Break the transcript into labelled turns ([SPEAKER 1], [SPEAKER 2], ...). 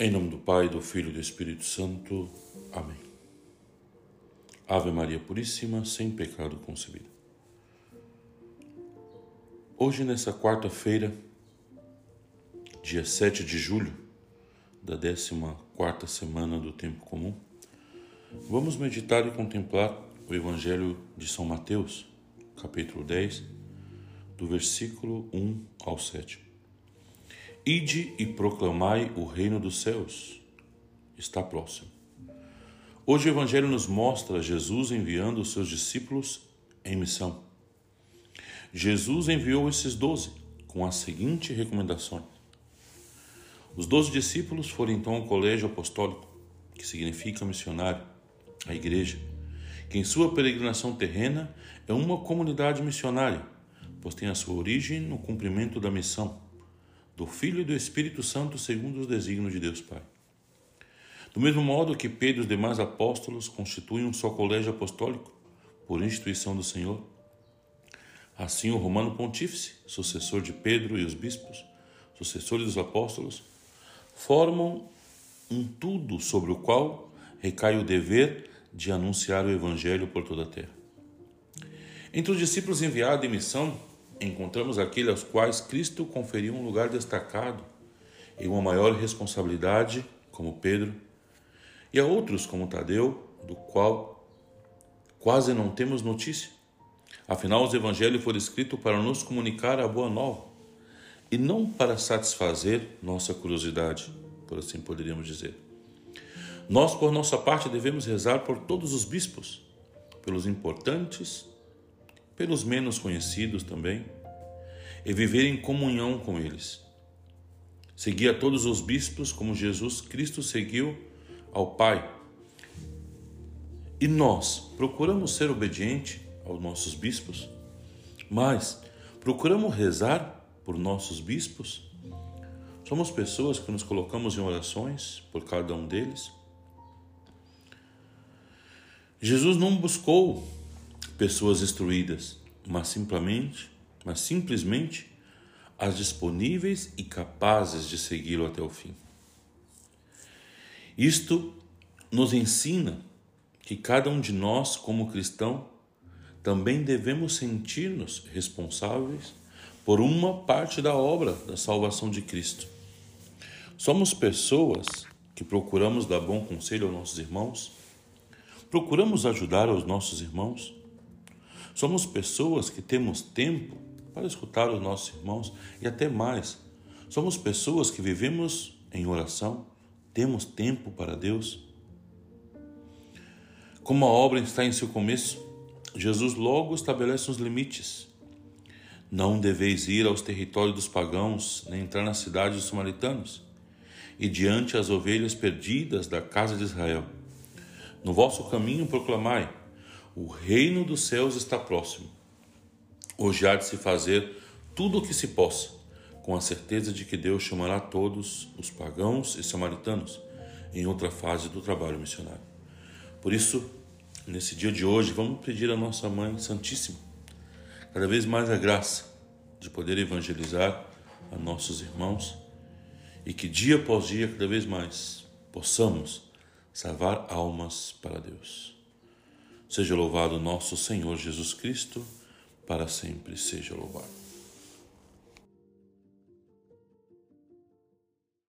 [SPEAKER 1] Em nome do Pai, do Filho e do Espírito Santo. Amém. Ave Maria Puríssima, sem pecado concebida. Hoje, nessa quarta-feira, dia 7 de julho da 14 semana do Tempo Comum, vamos meditar e contemplar o Evangelho de São Mateus, capítulo 10, do versículo 1 ao 7. Ide e proclamai o reino dos céus. Está próximo. Hoje o Evangelho nos mostra Jesus enviando os seus discípulos em missão. Jesus enviou esses doze com a seguinte recomendação. Os doze discípulos foram então ao colégio apostólico, que significa missionário, a igreja, que em sua peregrinação terrena é uma comunidade missionária, pois tem a sua origem no cumprimento da missão do Filho e do Espírito Santo segundo os desígnios de Deus Pai. Do mesmo modo que Pedro e os demais apóstolos constituem um só colégio apostólico, por instituição do Senhor, assim o Romano Pontífice, sucessor de Pedro e os bispos, sucessores dos apóstolos, formam um tudo sobre o qual recai o dever de anunciar o Evangelho por toda a terra. Entre os discípulos enviados em missão encontramos aqueles aos quais Cristo conferiu um lugar destacado e uma maior responsabilidade, como Pedro, e a outros, como Tadeu, do qual quase não temos notícia. Afinal, os evangelhos foram escritos para nos comunicar a boa nova e não para satisfazer nossa curiosidade, por assim poderíamos dizer. Nós, por nossa parte, devemos rezar por todos os bispos, pelos importantes pelos menos conhecidos também, e viver em comunhão com eles. Seguir a todos os bispos como Jesus Cristo seguiu ao Pai. E nós procuramos ser obedientes aos nossos bispos, mas procuramos rezar por nossos bispos. Somos pessoas que nos colocamos em orações por cada um deles. Jesus não buscou pessoas instruídas, mas simplesmente, mas simplesmente as disponíveis e capazes de segui-lo até o fim. Isto nos ensina que cada um de nós, como cristão, também devemos sentir-nos responsáveis por uma parte da obra da salvação de Cristo. Somos pessoas que procuramos dar bom conselho aos nossos irmãos, procuramos ajudar os nossos irmãos, Somos pessoas que temos tempo para escutar os nossos irmãos e até mais. Somos pessoas que vivemos em oração, temos tempo para Deus. Como a obra está em seu começo, Jesus logo estabelece os limites. Não deveis ir aos territórios dos pagãos, nem entrar na cidade dos samaritanos, e diante as ovelhas perdidas da casa de Israel. No vosso caminho proclamai: o reino dos céus está próximo. Hoje há de se fazer tudo o que se possa, com a certeza de que Deus chamará todos os pagãos e samaritanos em outra fase do trabalho missionário. Por isso, nesse dia de hoje, vamos pedir à nossa Mãe Santíssima cada vez mais a graça de poder evangelizar a nossos irmãos e que dia após dia, cada vez mais, possamos salvar almas para Deus. Seja louvado nosso Senhor Jesus Cristo, para sempre seja louvado.